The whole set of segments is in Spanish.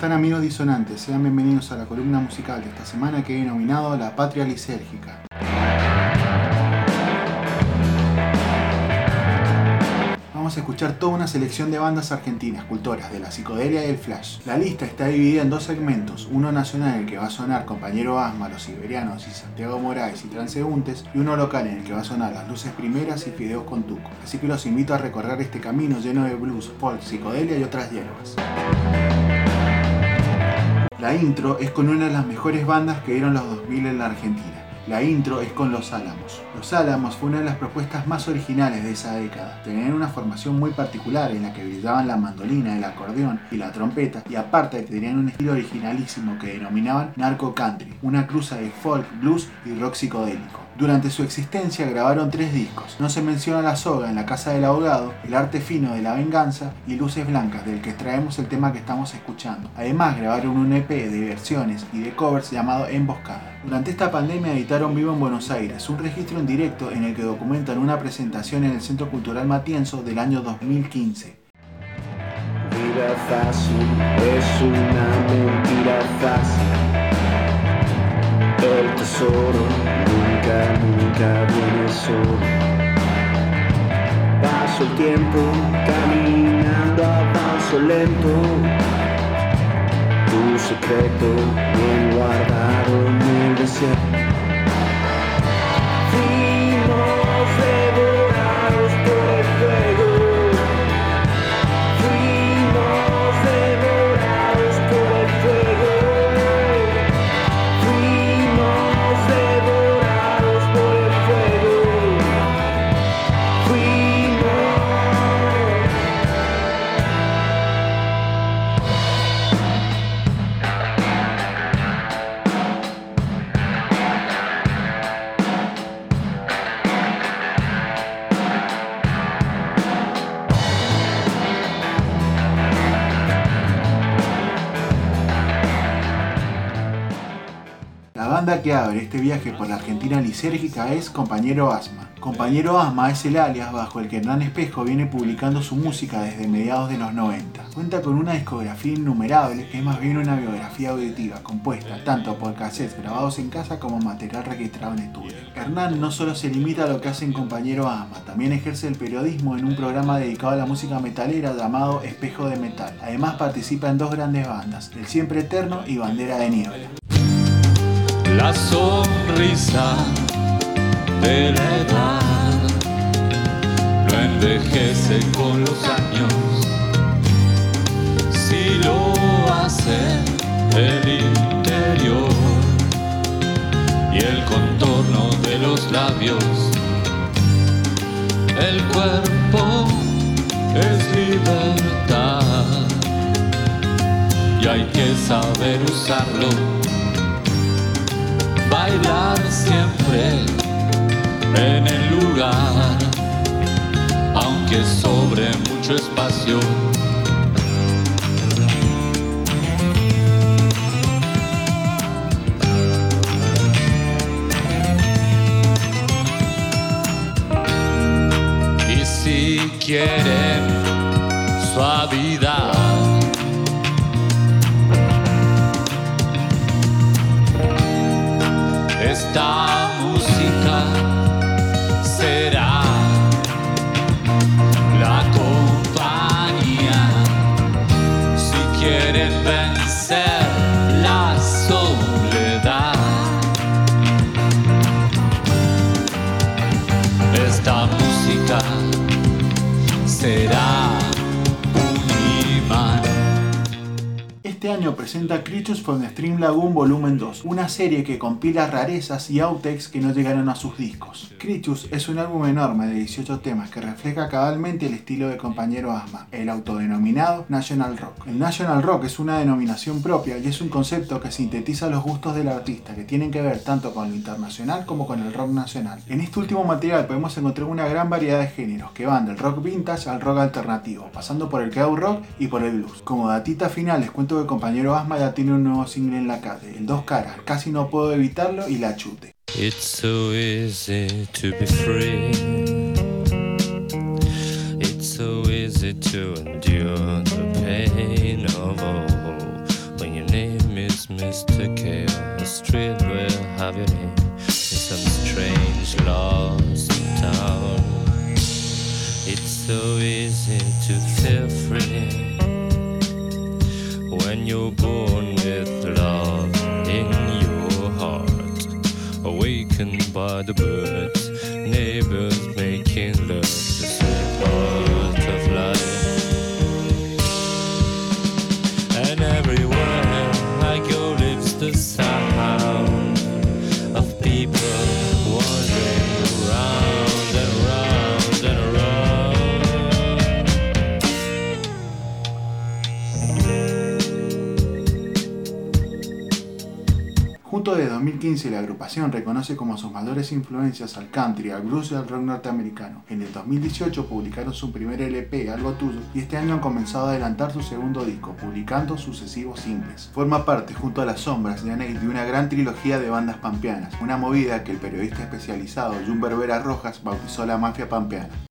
están amigos disonantes? Sean bienvenidos a la columna musical de esta semana que he denominado La Patria Lisérgica. Vamos a escuchar toda una selección de bandas argentinas, cultoras de la psicodelia y el flash. La lista está dividida en dos segmentos, uno nacional en el que va a sonar Compañero Asma, Los Siberianos y Santiago Moraes y Transeúntes, y uno local en el que va a sonar Las Luces Primeras y Fideos con Tuco. Así que los invito a recorrer este camino lleno de blues, folk, psicodelia y otras hierbas. La intro es con una de las mejores bandas que dieron los 2000 en la Argentina. La intro es con Los Álamos. Los Álamos fue una de las propuestas más originales de esa década. Tenían una formación muy particular en la que brillaban la mandolina, el acordeón y la trompeta, y aparte tenían un estilo originalísimo que denominaban narco country, una cruza de folk, blues y rock psicodélico. Durante su existencia grabaron tres discos. No se menciona La Soga en la Casa del Abogado, El Arte Fino de la Venganza y Luces Blancas, del que extraemos el tema que estamos escuchando. Además grabaron un EP de versiones y de covers llamado Emboscada. Durante esta pandemia editaron Vivo en Buenos Aires, un registro en directo en el que documentan una presentación en el Centro Cultural Matienzo del año 2015. Vida fácil es. El tesoro nunca, nunca viene solo. Paso el tiempo caminando a paso lento. Tu secreto bien guardado en el desierto. Banda que abre este viaje por la Argentina lisérgica es Compañero Asma. Compañero Asma es el alias bajo el que Hernán Espejo viene publicando su música desde mediados de los 90. Cuenta con una discografía innumerable que es más bien una biografía auditiva, compuesta tanto por cassettes grabados en casa como material registrado en estudio. Hernán no solo se limita a lo que hace en Compañero Asma, también ejerce el periodismo en un programa dedicado a la música metalera llamado Espejo de Metal. Además participa en dos grandes bandas, El Siempre Eterno y Bandera de Niebla. La sonrisa de la edad no envejece con los años. Si lo hace el interior y el contorno de los labios, el cuerpo es libertad y hay que saber usarlo bailar siempre en el lugar, aunque sobre mucho espacio. Y si quieren Este año presenta Creatures from the Stream Lagoon Volumen 2, una serie que compila rarezas y outtakes que no llegaron a sus discos. Creatures es un álbum enorme de 18 temas que refleja cabalmente el estilo de compañero Asma, el autodenominado National Rock. El National Rock es una denominación propia y es un concepto que sintetiza los gustos del artista, que tienen que ver tanto con lo internacional como con el rock nacional. En este último material podemos encontrar una gran variedad de géneros, que van del rock vintage al rock alternativo, pasando por el crowd rock y por el blues. Como datita final les cuento que compañero Asma ya tiene un nuevo single en la calle, el Dos Caras, casi no puedo evitarlo y la chute. It's so easy to be free. It's so easy to endure the pain of all Mr. Chaos Street will have your name in some strange lost town. It's so easy to feel the birds, Junto de 2015 la agrupación reconoce como sus mayores influencias al country, al blues y al rock norteamericano. En el 2018 publicaron su primer LP, Algo Tuyo, y este año han comenzado a adelantar su segundo disco, publicando sucesivos singles. Forma parte, junto a Las Sombras de Aneix, de una gran trilogía de bandas pampeanas, una movida que el periodista especializado Jun Berbera Rojas bautizó la mafia pampeana.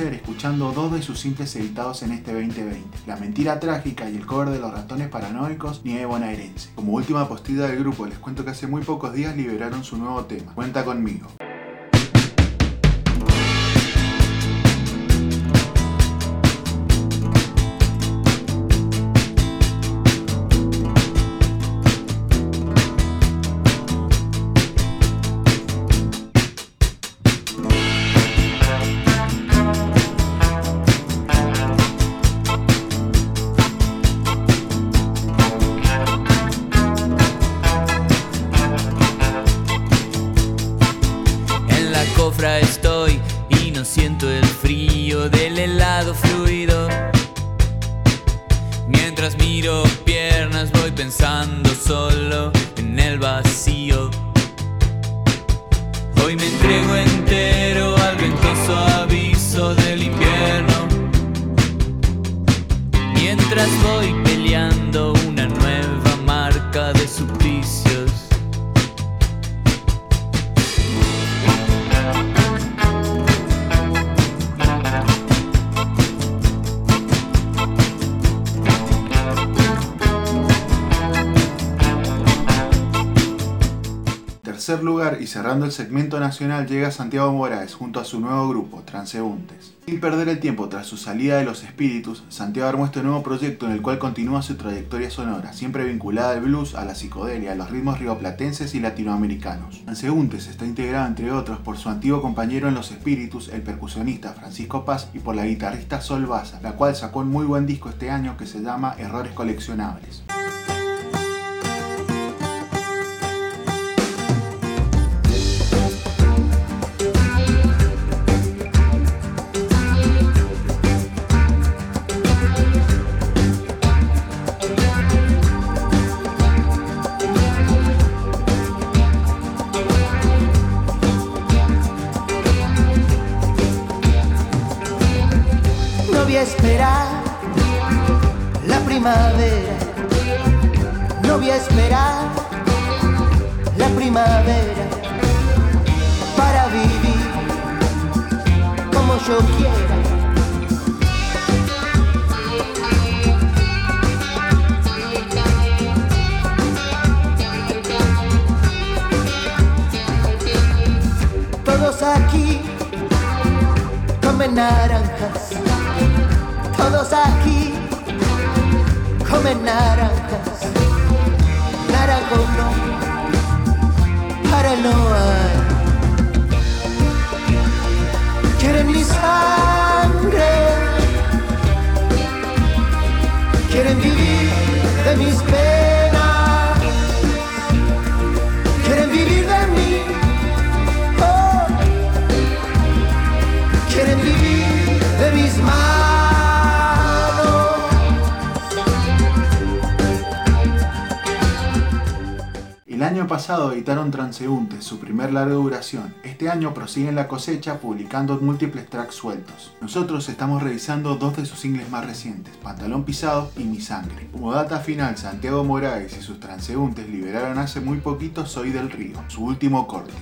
Escuchando dos de sus simples editados en este 2020, La Mentira Trágica y el cover de los ratones paranoicos Nieve Bonaerense. Como última postilla del grupo les cuento que hace muy pocos días liberaron su nuevo tema, Cuenta conmigo. Mientras voy peleando una nueva marca de suplicios. Tercer lugar y cerrando el segmento nacional llega Santiago Moraes junto a su nuevo grupo, Transeúntes. Sin perder el tiempo tras su salida de Los Espíritus, Santiago armó este nuevo proyecto en el cual continúa su trayectoria sonora, siempre vinculada al blues, a la psicodelia, a los ritmos rioplatenses y latinoamericanos. Transeúntes está integrado entre otros por su antiguo compañero en Los Espíritus, el percusionista Francisco Paz, y por la guitarrista Sol Baza, la cual sacó un muy buen disco este año que se llama Errores Coleccionables. Naranjas. Todos aquí comen naranjas. Naranjo no, para no hay. Quieren mi sangre. Quieren vivir de mis penas. Quieren vivir de mí. Oh. Quieren vivir año pasado editaron Transeúntes, su primer larga duración. Este año prosiguen la cosecha publicando múltiples tracks sueltos. Nosotros estamos revisando dos de sus singles más recientes, Pantalón Pisado y Mi Sangre. Como data final, Santiago Moraes y sus transeúntes liberaron hace muy poquito Soy del Río, su último corte.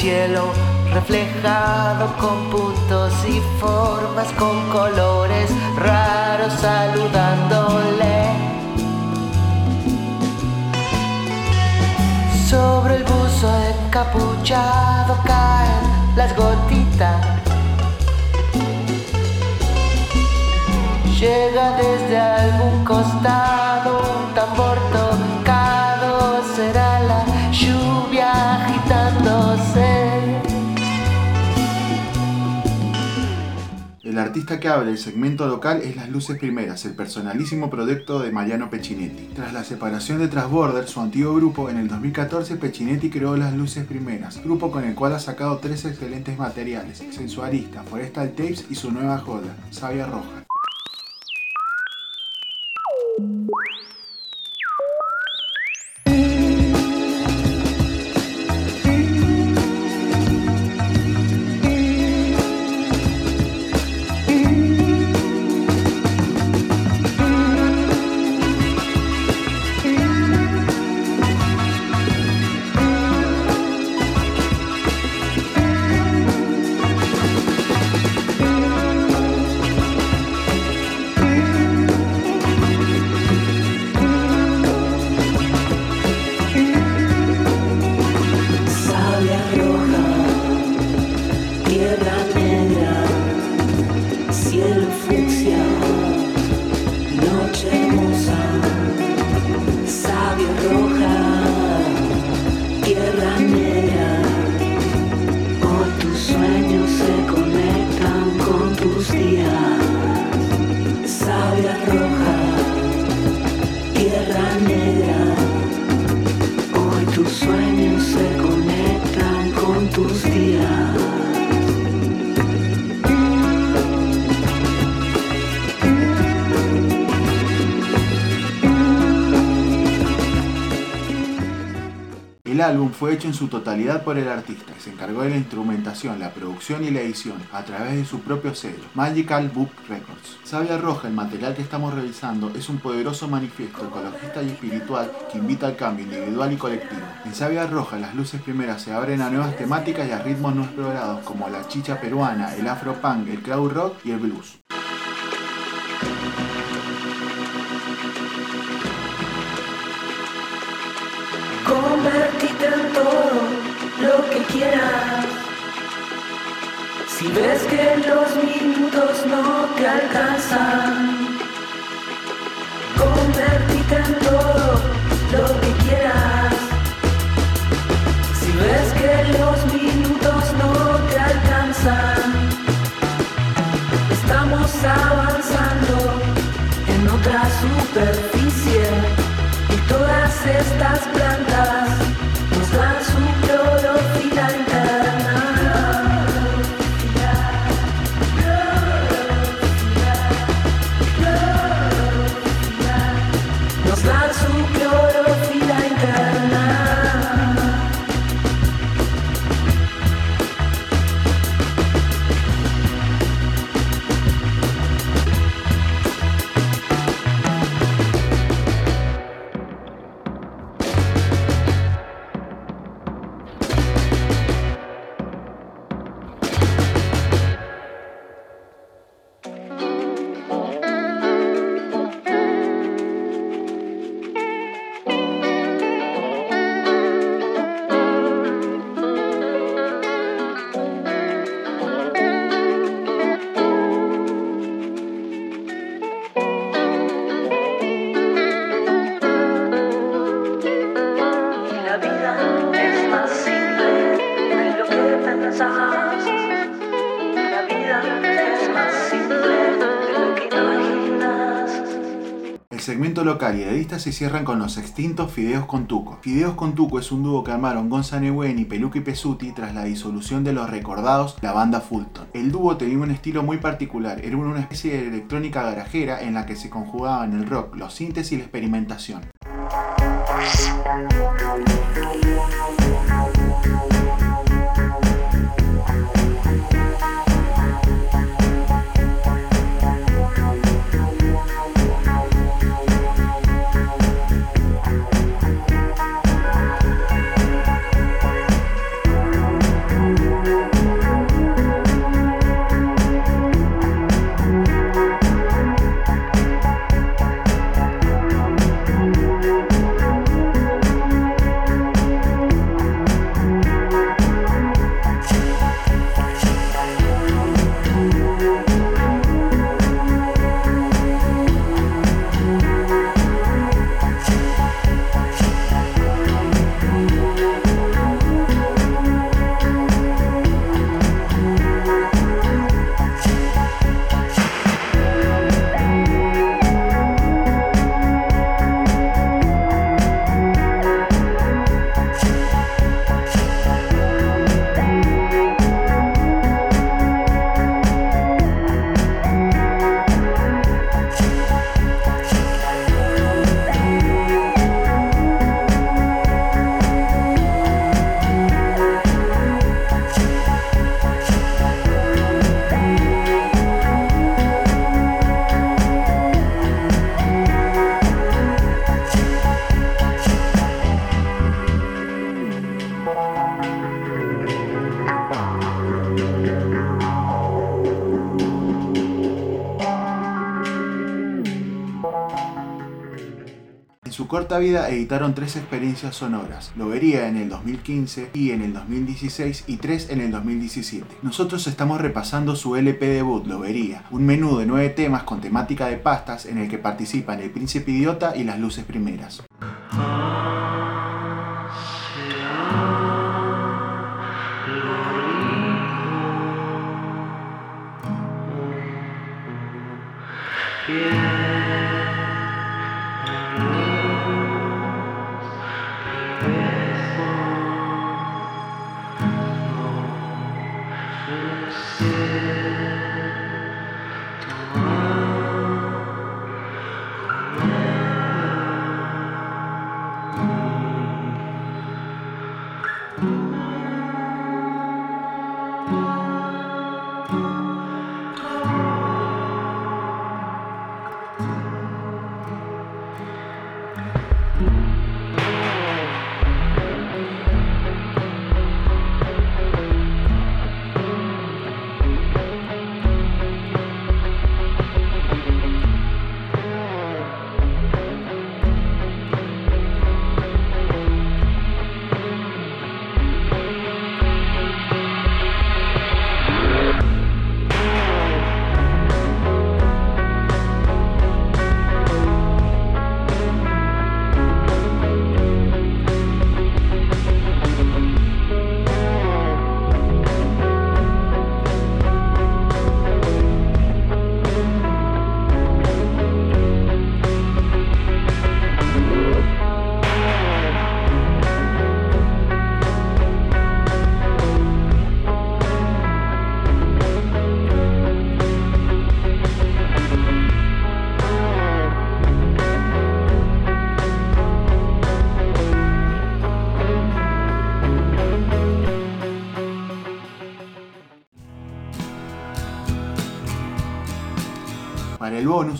Cielo reflejado con puntos y formas, con colores raros saludándole. Sobre el buzo encapuchado caen las gotitas. Llega desde algún costado artista que abre el segmento local es Las Luces Primeras, el personalísimo proyecto de Mariano Peccinetti. Tras la separación de Transborder, su antiguo grupo, en el 2014 Peccinetti creó Las Luces Primeras, grupo con el cual ha sacado tres excelentes materiales, Sensualista, Forestal Tapes y su nueva joda, Sabia Roja. Álbum fue hecho en su totalidad por el artista, que se encargó de la instrumentación, la producción y la edición a través de su propio sello, Magical Book Records. Sabia Roja, el material que estamos revisando, es un poderoso manifiesto ecologista y espiritual que invita al cambio individual y colectivo. En Sabia Roja, las luces primeras se abren a nuevas temáticas y a ritmos no explorados como la chicha peruana, el afropunk, el crowd rock y el blues. Quieras. Si ves que los minutos no te alcanzan, convertite en todo lo edadista se cierran con los extintos Fideos con Tuco. Fideos con Tuco es un dúo que armaron Gonza Peluca y Pesuti tras la disolución de los recordados la banda Fulton. El dúo tenía un estilo muy particular, era una especie de electrónica garajera en la que se conjugaban el rock, los sintes y la experimentación. Corta vida editaron tres experiencias sonoras, Lobería en el 2015 y en el 2016 y tres en el 2017. Nosotros estamos repasando su LP debut, Lobería, un menú de nueve temas con temática de pastas en el que participan el príncipe idiota y las luces primeras.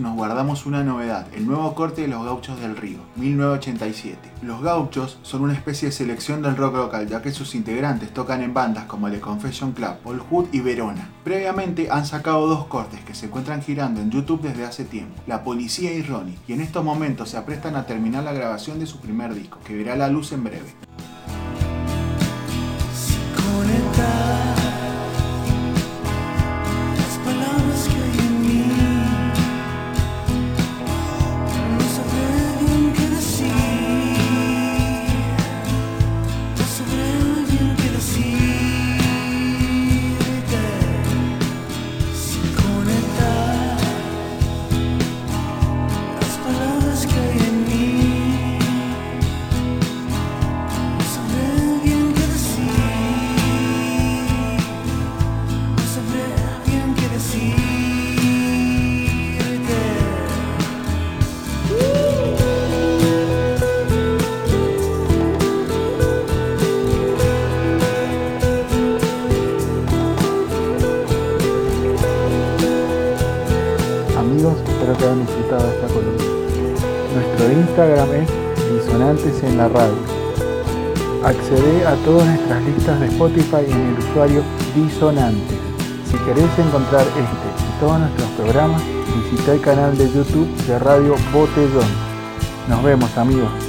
Nos guardamos una novedad, el nuevo corte de los gauchos del río, 1987. Los gauchos son una especie de selección del rock local, ya que sus integrantes tocan en bandas como The Confession Club, Old Hood y Verona. Previamente han sacado dos cortes que se encuentran girando en YouTube desde hace tiempo, La Policía y Ronnie, y en estos momentos se aprestan a terminar la grabación de su primer disco, que verá la luz en breve. A todas nuestras listas de Spotify en el usuario Disonantes. Si querés encontrar este y todos nuestros programas, visita el canal de YouTube de Radio Botellón. Nos vemos amigos.